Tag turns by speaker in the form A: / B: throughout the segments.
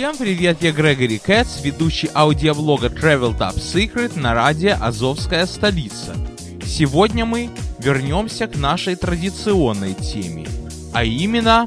A: Всем привет, я Грегори Кэтс, ведущий аудиоблога Travel Top Secret на радио «Азовская столица». Сегодня мы вернемся к нашей традиционной теме, а именно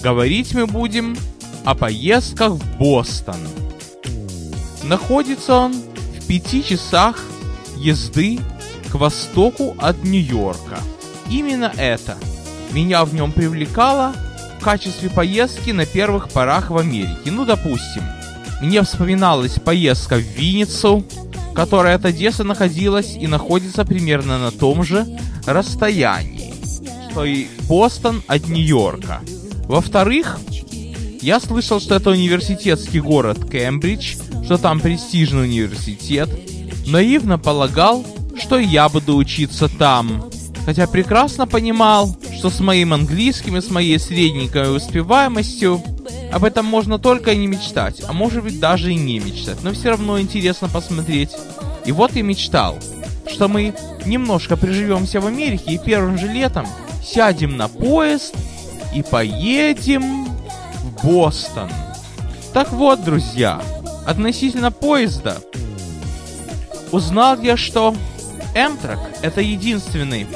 A: говорить мы будем о поездках в Бостон. Находится он в пяти часах езды к востоку от Нью-Йорка. Именно это меня в нем привлекало – в качестве поездки на первых порах в Америке. Ну, допустим, мне вспоминалась поездка в Винницу, которая от Одессы находилась и находится примерно на том же расстоянии, что и Бостон от Нью-Йорка. Во-вторых, я слышал, что это университетский город Кембридж, что там престижный университет. Наивно полагал, что я буду учиться там. Хотя прекрасно понимал, что с моим английским и с моей средненькой успеваемостью об этом можно только и не мечтать, а может быть даже и не мечтать, но все равно интересно посмотреть. И вот и мечтал, что мы немножко приживемся в Америке и первым же летом сядем на поезд и поедем в Бостон. Так вот, друзья, относительно поезда, узнал я, что Эмтрак это единственный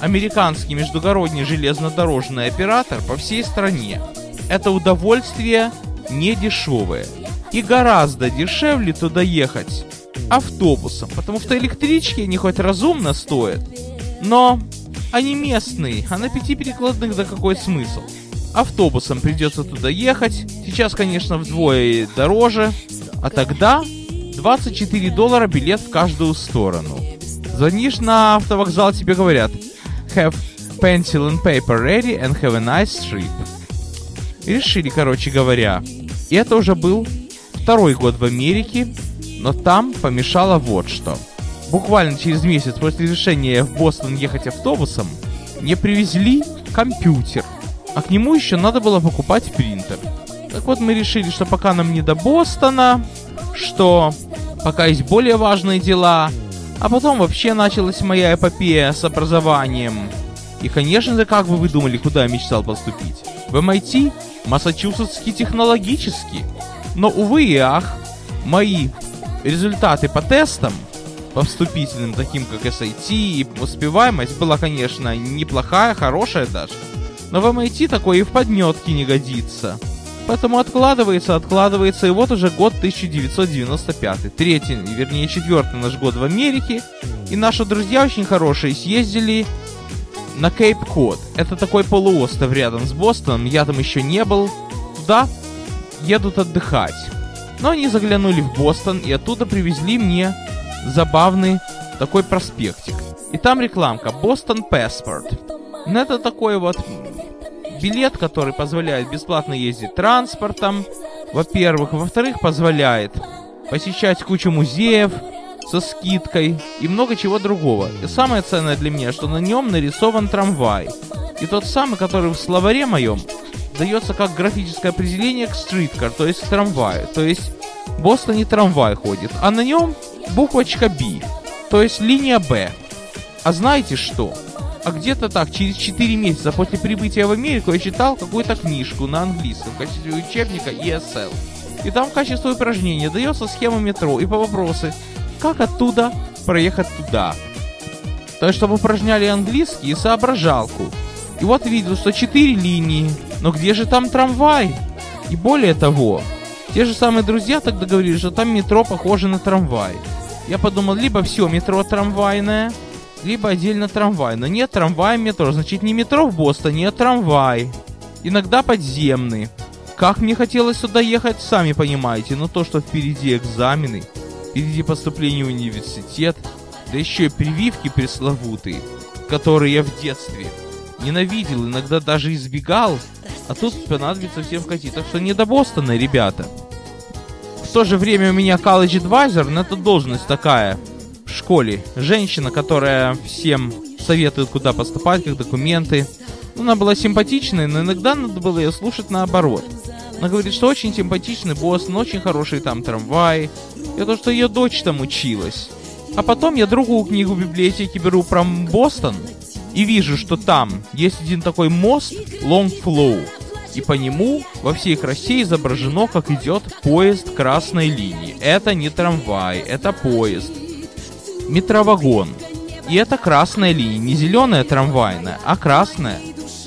A: американский междугородний железнодорожный оператор по всей стране. Это удовольствие не дешевое. И гораздо дешевле туда ехать автобусом, потому что электрички они хоть разумно стоят, но они местные, а на пяти перекладных да какой смысл? Автобусом придется туда ехать, сейчас, конечно, вдвое дороже, а тогда 24 доллара билет в каждую сторону. Звонишь на автовокзал, тебе говорят, have pencil and paper ready and have a nice trip. решили, короче говоря. И это уже был второй год в Америке, но там помешало вот что. Буквально через месяц после решения в Бостон ехать автобусом, мне привезли компьютер, а к нему еще надо было покупать принтер. Так вот мы решили, что пока нам не до Бостона, что пока есть более важные дела, а потом вообще началась моя эпопея с образованием. И, конечно же, как бы вы думали, куда я мечтал поступить? В MIT? Массачусетский технологический. Но, увы и ах, мои результаты по тестам, по вступительным, таким как SAT и успеваемость, была, конечно, неплохая, хорошая даже. Но в MIT такое и в подметке не годится. Поэтому откладывается, откладывается, и вот уже год 1995. Третий, вернее четвертый наш год в Америке. И наши друзья очень хорошие съездили на Кейп Код. Это такой полуостров рядом с Бостоном, я там еще не был. Туда едут отдыхать. Но они заглянули в Бостон и оттуда привезли мне забавный такой проспектик. И там рекламка Бостон Passport. Ну, это такой вот билет, который позволяет бесплатно ездить транспортом, во-первых. Во-вторых, позволяет посещать кучу музеев со скидкой и много чего другого. И самое ценное для меня, что на нем нарисован трамвай. И тот самый, который в словаре моем дается как графическое определение к стриткар, то есть к трамваю. То есть в Бостоне трамвай ходит, а на нем буквочка B, то есть линия Б. А знаете что? А где-то так, через 4 месяца после прибытия в Америку я читал какую-то книжку на английском в качестве учебника ESL. И там в качестве упражнения дается схема метро и по вопросы, как оттуда проехать туда. То есть, чтобы упражняли английский и соображалку. И вот видел, что 4 линии, но где же там трамвай? И более того, те же самые друзья тогда говорили, что там метро похоже на трамвай. Я подумал, либо все метро трамвайное, либо отдельно трамвай. Но нет трамвая метро, значит не метро в Бостоне, а трамвай. Иногда подземный. Как мне хотелось сюда ехать, сами понимаете, но то, что впереди экзамены, впереди поступление в университет, да еще и прививки пресловутые, которые я в детстве ненавидел, иногда даже избегал, а тут понадобится всем вкатить. Так что не до Бостона, ребята. В то же время у меня college advisor, но это должность такая школе. Женщина, которая всем советует, куда поступать, как документы. Она была симпатичной, но иногда надо было ее слушать наоборот. Она говорит, что очень симпатичный босс, но очень хороший там трамвай. И то, что ее дочь там училась. А потом я другую книгу в библиотеке беру про Бостон и вижу, что там есть один такой мост Longflow. И по нему во всей красе изображено, как идет поезд красной линии. Это не трамвай, это поезд. Метровагон. И это красная линия, не зеленая трамвайная, а красная,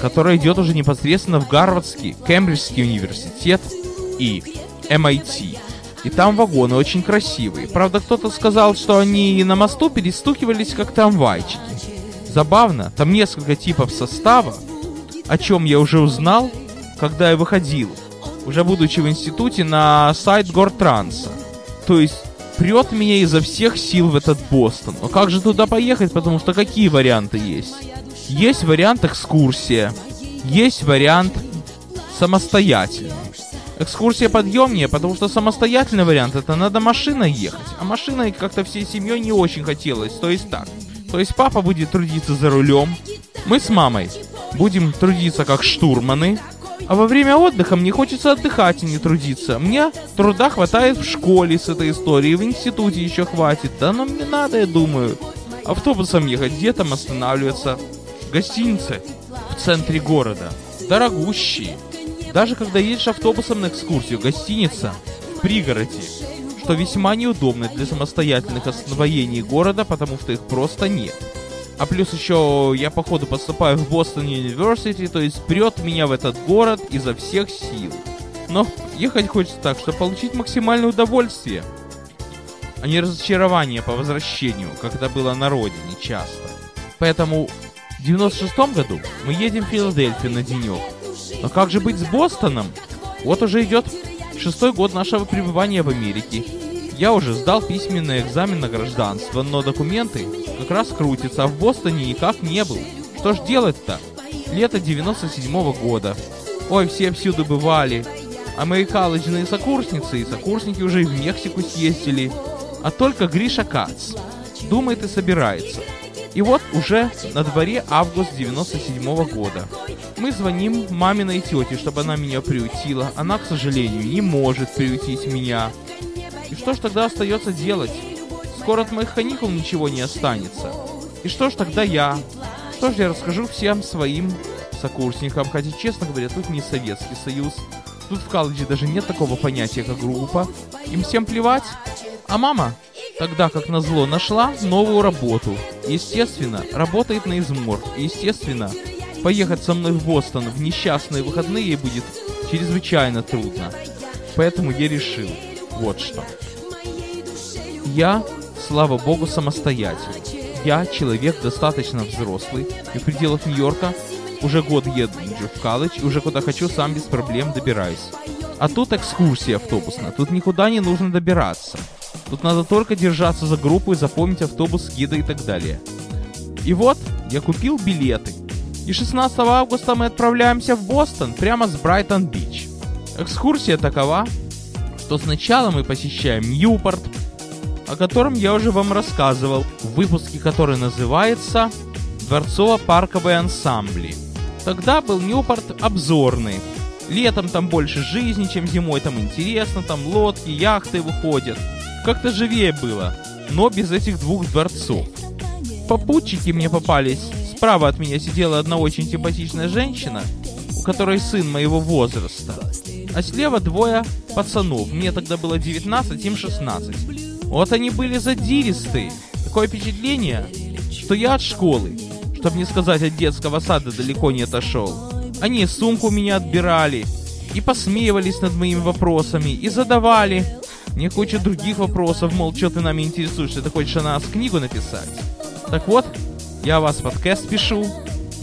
A: которая идет уже непосредственно в Гарвардский, Кембриджский университет и MIT. И там вагоны очень красивые. Правда, кто-то сказал, что они на мосту перестукивались как трамвайчики. Забавно, там несколько типов состава, о чем я уже узнал, когда я выходил, уже будучи в институте, на сайт Гортранса. То есть прет меня изо всех сил в этот Бостон. Но как же туда поехать, потому что какие варианты есть? Есть вариант экскурсия, есть вариант самостоятельный. Экскурсия подъемнее, потому что самостоятельный вариант это надо машиной ехать. А машиной как-то всей семьей не очень хотелось. То есть так. То есть папа будет трудиться за рулем. Мы с мамой будем трудиться как штурманы. А во время отдыха мне хочется отдыхать и не трудиться. Мне труда хватает в школе с этой историей, в институте еще хватит. Да но мне надо, я думаю, автобусом ехать, где там останавливаться. Гостиницы в центре города. Дорогущие. Даже когда едешь автобусом на экскурсию, гостиница в пригороде, что весьма неудобно для самостоятельных освоений города, потому что их просто нет. А плюс еще я походу поступаю в Бостон Университи, то есть прет меня в этот город изо всех сил. Но ехать хочется так, чтобы получить максимальное удовольствие, а не разочарование по возвращению, как это было на родине часто. Поэтому в 96 году мы едем в Филадельфию на денек, но как же быть с Бостоном? Вот уже идет шестой год нашего пребывания в Америке. Я уже сдал письменный экзамен на гражданство, но документы как раз крутятся, а в Бостоне никак не был. Что ж делать-то? Лето 97 -го года. Ой, все всюду бывали. А мои колледжные сокурсницы и сокурсники уже и в Мексику съездили. А только Гриша Кац. Думает и собирается. И вот уже на дворе август 97 -го года. Мы звоним маминой тете, чтобы она меня приютила. Она, к сожалению, не может приютить меня. И что ж тогда остается делать? Скоро от моих каникул ничего не останется. И что ж тогда я? Что ж я расскажу всем своим сокурсникам, хотя, честно говоря, тут не Советский Союз. Тут в колледже даже нет такого понятия, как группа. Им всем плевать. А мама тогда, как назло, нашла новую работу. Естественно, работает на измор. Естественно, поехать со мной в Бостон в несчастные выходные будет чрезвычайно трудно. Поэтому я решил вот что. Я, слава богу, самостоятельный. Я человек достаточно взрослый и в пределах Нью-Йорка уже год еду в колледж и уже куда хочу сам без проблем добираюсь. А тут экскурсия автобусная, тут никуда не нужно добираться. Тут надо только держаться за группу и запомнить автобус, гида и так далее. И вот, я купил билеты. И 16 августа мы отправляемся в Бостон, прямо с Брайтон-Бич. Экскурсия такова, что сначала мы посещаем Ньюпорт, о котором я уже вам рассказывал, в выпуске, который называется «Дворцово-парковые ансамбли». Тогда был Ньюпорт обзорный. Летом там больше жизни, чем зимой, там интересно, там лодки, яхты выходят. Как-то живее было, но без этих двух дворцов. Попутчики мне попались. Справа от меня сидела одна очень симпатичная женщина, у которой сын моего возраста. А слева двое пацанов. Мне тогда было 19, им 16. Вот они были задиристые. Такое впечатление, что я от школы, чтобы не сказать от детского сада, далеко не отошел. Они сумку меня отбирали, и посмеивались над моими вопросами, и задавали Мне куча других вопросов, мол, что ты нами интересуешься, ты хочешь о нас книгу написать? Так вот, я вас подкаст пишу.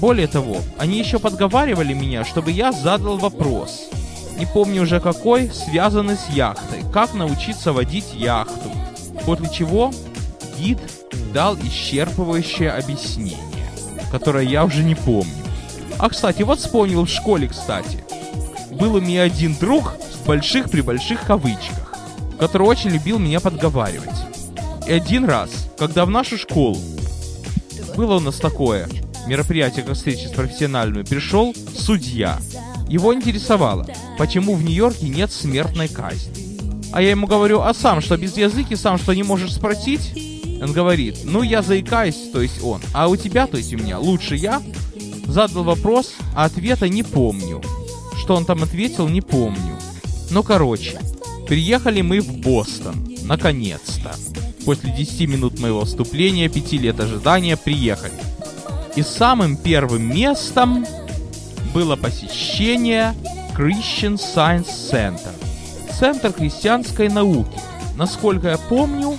A: Более того, они еще подговаривали меня, чтобы я задал вопрос. Не помню уже какой, связанный с яхтой. Как научиться водить яхту. После чего гид дал исчерпывающее объяснение, которое я уже не помню. А, кстати, вот вспомнил в школе, кстати. Был у меня один друг в больших при больших кавычках, который очень любил меня подговаривать. И один раз, когда в нашу школу было у нас такое мероприятие, как встреча с профессиональными, пришел судья. Его интересовало, почему в Нью-Йорке нет смертной казни. А я ему говорю, а сам что, без языки, сам что, не можешь спросить? Он говорит, ну я заикаюсь, то есть он, а у тебя, то есть у меня, лучше я? Задал вопрос, а ответа не помню. Что он там ответил, не помню. Ну короче, приехали мы в Бостон, наконец-то после 10 минут моего вступления, 5 лет ожидания, приехали. И самым первым местом было посещение Christian Science Center. Центр христианской науки. Насколько я помню,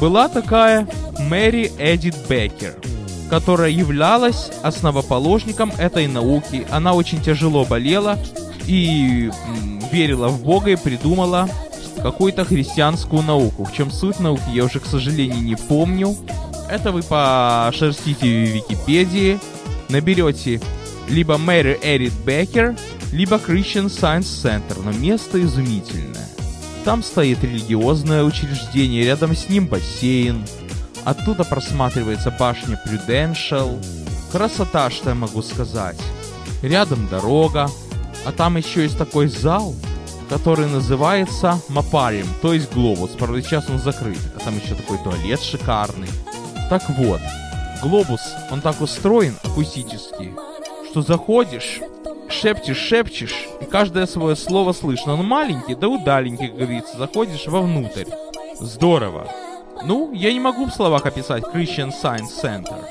A: была такая Мэри Эдит Беккер, которая являлась основоположником этой науки. Она очень тяжело болела и верила в Бога и придумала какую-то христианскую науку. В чем суть науки, я уже, к сожалению, не помню. Это вы пошерстите в Википедии, наберете либо Мэри Эрит Беккер, либо Christian Science Center, но место изумительное. Там стоит религиозное учреждение, рядом с ним бассейн. Оттуда просматривается башня Prudential. Красота, что я могу сказать. Рядом дорога, а там еще есть такой зал, который называется Мапарием, то есть Глобус. Правда, сейчас он закрыт. А там еще такой туалет шикарный. Так вот, Глобус, он так устроен акустически, что заходишь, шепчешь, шепчешь, и каждое свое слово слышно. Он маленький, да удаленький, как говорится, заходишь вовнутрь. Здорово. Ну, я не могу в словах описать Christian Science Center.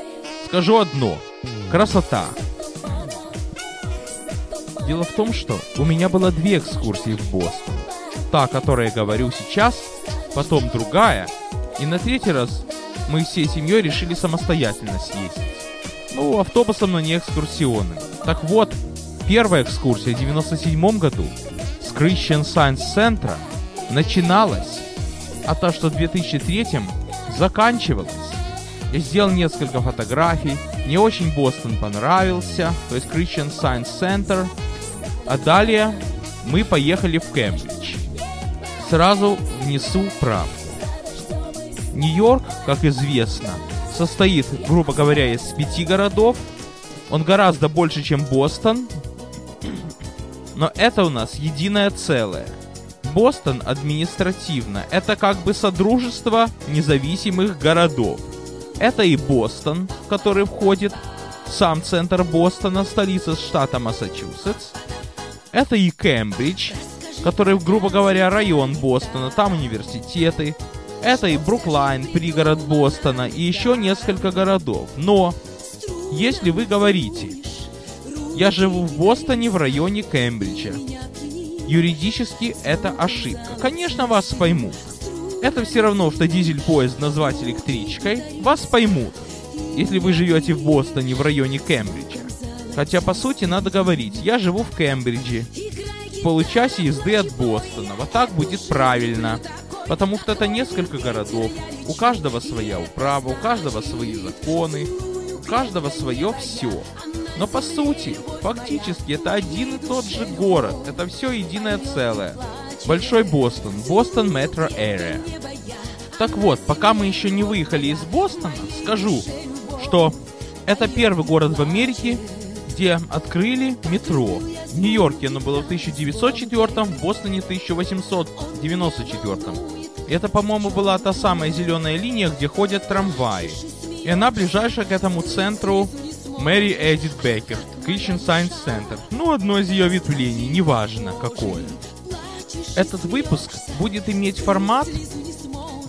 A: Скажу одно. Красота. Дело в том, что у меня было две экскурсии в Бостон. Та, о которой я говорю сейчас, потом другая, и на третий раз мы всей семьей решили самостоятельно съездить. Ну, автобусом, но не экскурсионным. Так вот, первая экскурсия в 97 году с Christian Science Center начиналась, а та, что в 2003 заканчивалась. Я сделал несколько фотографий, мне очень Бостон понравился, то есть Christian Science Center – а далее мы поехали в Кембридж. Сразу внесу правку. Нью-Йорк, как известно, состоит, грубо говоря, из пяти городов. Он гораздо больше, чем Бостон. Но это у нас единое целое. Бостон административно это как бы содружество независимых городов. Это и Бостон, в который входит сам центр Бостона, столица штата Массачусетс, это и Кембридж, который, грубо говоря, район Бостона, там университеты. Это и Бруклайн, пригород Бостона, и еще несколько городов. Но, если вы говорите, я живу в Бостоне в районе Кембриджа, юридически это ошибка. Конечно, вас поймут. Это все равно, что дизель-поезд назвать электричкой, вас поймут, если вы живете в Бостоне в районе Кембриджа. Хотя, по сути, надо говорить, я живу в Кембридже, в получасе езды от Бостона. Вот так будет правильно. Потому что это несколько городов, у каждого своя управа, у каждого свои законы, у каждого свое все. Но по сути, фактически это один и тот же город, это все единое целое. Большой Бостон, Бостон Метро Area. Так вот, пока мы еще не выехали из Бостона, скажу, что это первый город в Америке, где открыли метро. В Нью-Йорке оно было в 1904, в Бостоне в 1894. Это, по-моему, была та самая зеленая линия, где ходят трамваи. И она ближайшая к этому центру Мэри Эдит Беккер, Christian Science Center. Ну, одно из ее ветвлений, неважно какое. Этот выпуск будет иметь формат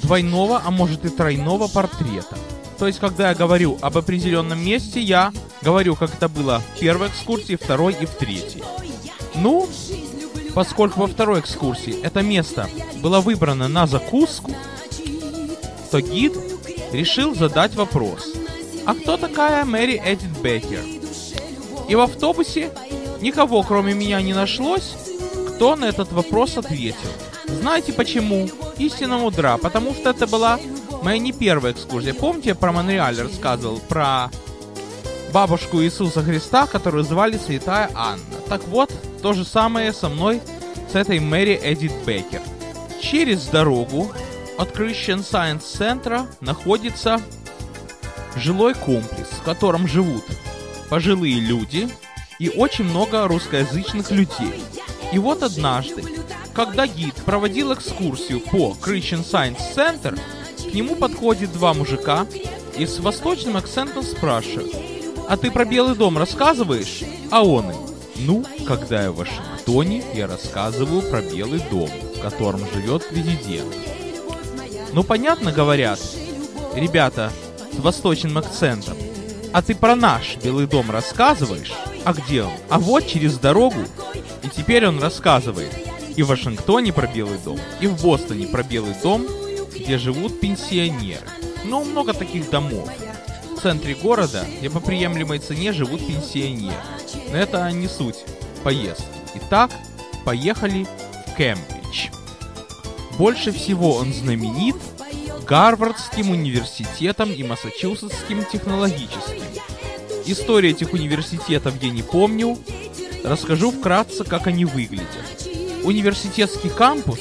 A: двойного, а может и тройного портрета. То есть, когда я говорю об определенном месте, я говорю, как это было в первой экскурсии, второй и в третьей. Ну, Поскольку во второй экскурсии это место было выбрано на закуску, то гид решил задать вопрос. А кто такая Мэри Эдит Беккер? И в автобусе никого, кроме меня, не нашлось, кто на этот вопрос ответил. Знаете почему? Истина мудра, потому что это была моя не первая экскурсия. Помните, я про Монреаль рассказывал, про бабушку Иисуса Христа, которую звали Святая Анна. Так вот, то же самое со мной, с этой Мэри Эдит Беккер. Через дорогу от Christian Science Center находится жилой комплекс, в котором живут пожилые люди и очень много русскоязычных людей. И вот однажды, когда гид проводил экскурсию по Christian Science Center, к нему подходит два мужика и с восточным акцентом спрашивают, «А ты про Белый дом рассказываешь?» А он им, «Ну, когда я в Вашингтоне, я рассказываю про Белый дом, в котором живет президент». Ну, понятно, говорят, ребята с восточным акцентом. А ты про наш Белый дом рассказываешь? А где он? А вот через дорогу. И теперь он рассказывает и в Вашингтоне про Белый дом, и в Бостоне про Белый дом, где живут пенсионеры. Ну, много таких домов. Центре города, где по приемлемой цене живут пенсионеры. Но это не суть поездки. Итак, поехали в Кембридж. Больше всего он знаменит Гарвардским университетом и Массачусетским технологическим. Историю этих университетов я не помню, расскажу вкратце, как они выглядят. Университетский кампус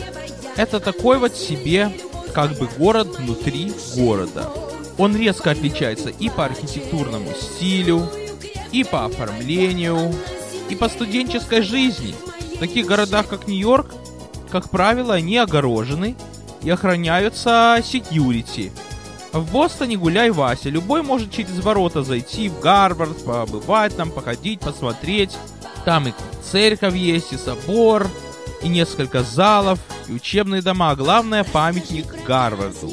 A: – это такой вот себе как бы город внутри города. Он резко отличается и по архитектурному стилю, и по оформлению, и по студенческой жизни. В таких городах, как Нью-Йорк, как правило, они огорожены и охраняются секьюрити. В Бостоне гуляй Вася, любой может через ворота зайти в Гарвард, побывать там, походить, посмотреть. Там и церковь есть, и собор, и несколько залов, и учебные дома, главное памятник Гарварду.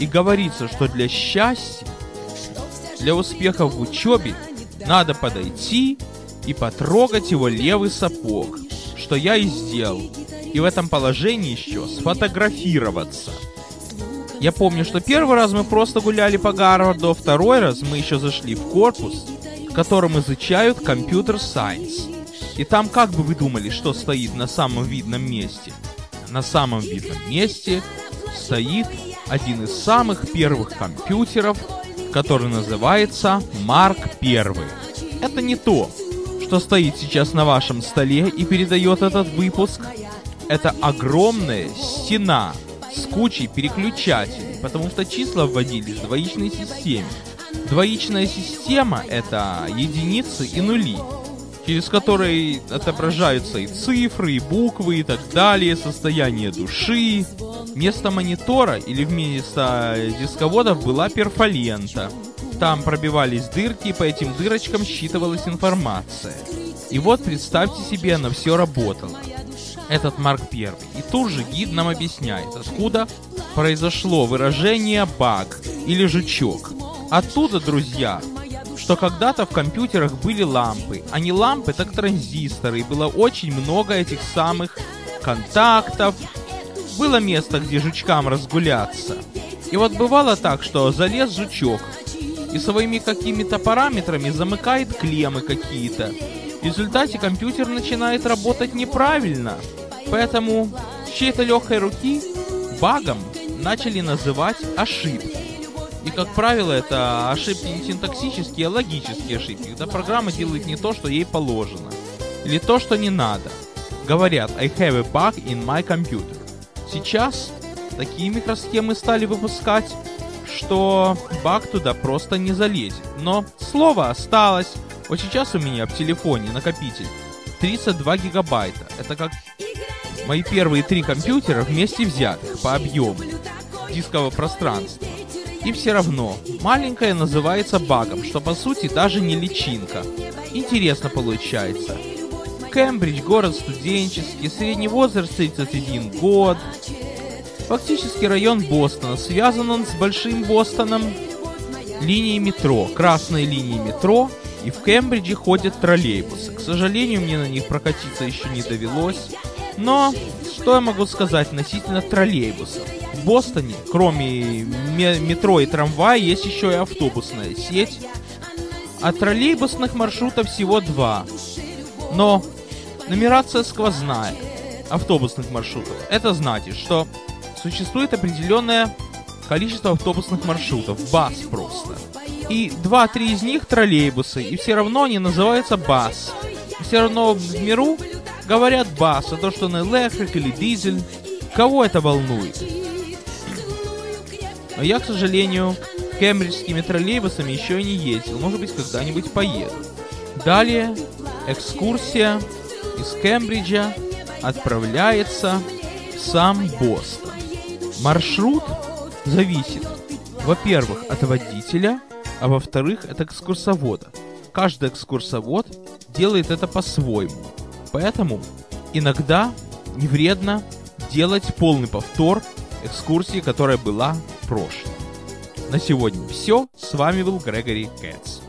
A: И говорится, что для счастья, для успеха в учебе надо подойти и потрогать его левый сапог, что я и сделал. И в этом положении еще сфотографироваться. Я помню, что первый раз мы просто гуляли по Гарварду, а второй раз мы еще зашли в корпус, в котором изучают компьютер сайенс. И там как бы вы думали, что стоит на самом видном месте? На самом видном месте стоит один из самых первых компьютеров, который называется Марк I. Это не то, что стоит сейчас на вашем столе и передает этот выпуск, это огромная стена с кучей переключателей, потому что числа вводились в двоичной системе. Двоичная система — это единицы и нули, через которые отображаются и цифры, и буквы, и так далее, состояние души. Вместо монитора или вместо дисководов была перфолента. Там пробивались дырки, и по этим дырочкам считывалась информация. И вот представьте себе, она все работала. Этот Марк Первый. И тут же гид нам объясняет, откуда произошло выражение «баг» или «жучок». Оттуда, друзья, что когда-то в компьютерах были лампы, а не лампы, так транзисторы, и было очень много этих самых контактов. Было место, где жучкам разгуляться. И вот бывало так, что залез жучок, и своими какими-то параметрами замыкает клеммы какие-то. В результате компьютер начинает работать неправильно. Поэтому с чьей-то легкой руки багом начали называть ошибки. И, как правило, это ошибки не синтаксические, а логические ошибки, когда программа делает не то, что ей положено. Или то, что не надо. Говорят, I have a bug in my computer. Сейчас такие микросхемы стали выпускать что баг туда просто не залезет. Но слово осталось. Вот сейчас у меня в телефоне накопитель 32 гигабайта. Это как мои первые три компьютера вместе взятых по объему дискового пространства. И все равно, маленькая называется багом, что по сути даже не личинка. Интересно получается. Кембридж, город студенческий, средний возраст 31 год, Фактически район Бостона. Связан он с Большим Бостоном линией метро, красной линией метро, И в Кембридже ходят троллейбусы. К сожалению, мне на них прокатиться еще не довелось. Но что я могу сказать относительно троллейбусов? В Бостоне, кроме метро и трамвая, есть еще и автобусная сеть. А троллейбусных маршрутов всего два. Но нумерация сквозная автобусных маршрутов. Это значит, что существует определенное количество автобусных маршрутов, бас просто. И два-три из них троллейбусы, и все равно они называются бас. Все равно в миру говорят бас, а то, что он электрик или дизель, кого это волнует? Но я, к сожалению, кембриджскими троллейбусами еще и не ездил, может быть, когда-нибудь поеду. Далее экскурсия из Кембриджа отправляется в сам Бостон. Маршрут зависит, во-первых, от водителя, а во-вторых, от экскурсовода. Каждый экскурсовод делает это по-своему. Поэтому иногда не вредно делать полный повтор экскурсии, которая была в прошлом. На сегодня все. С вами был Грегори Кэтс.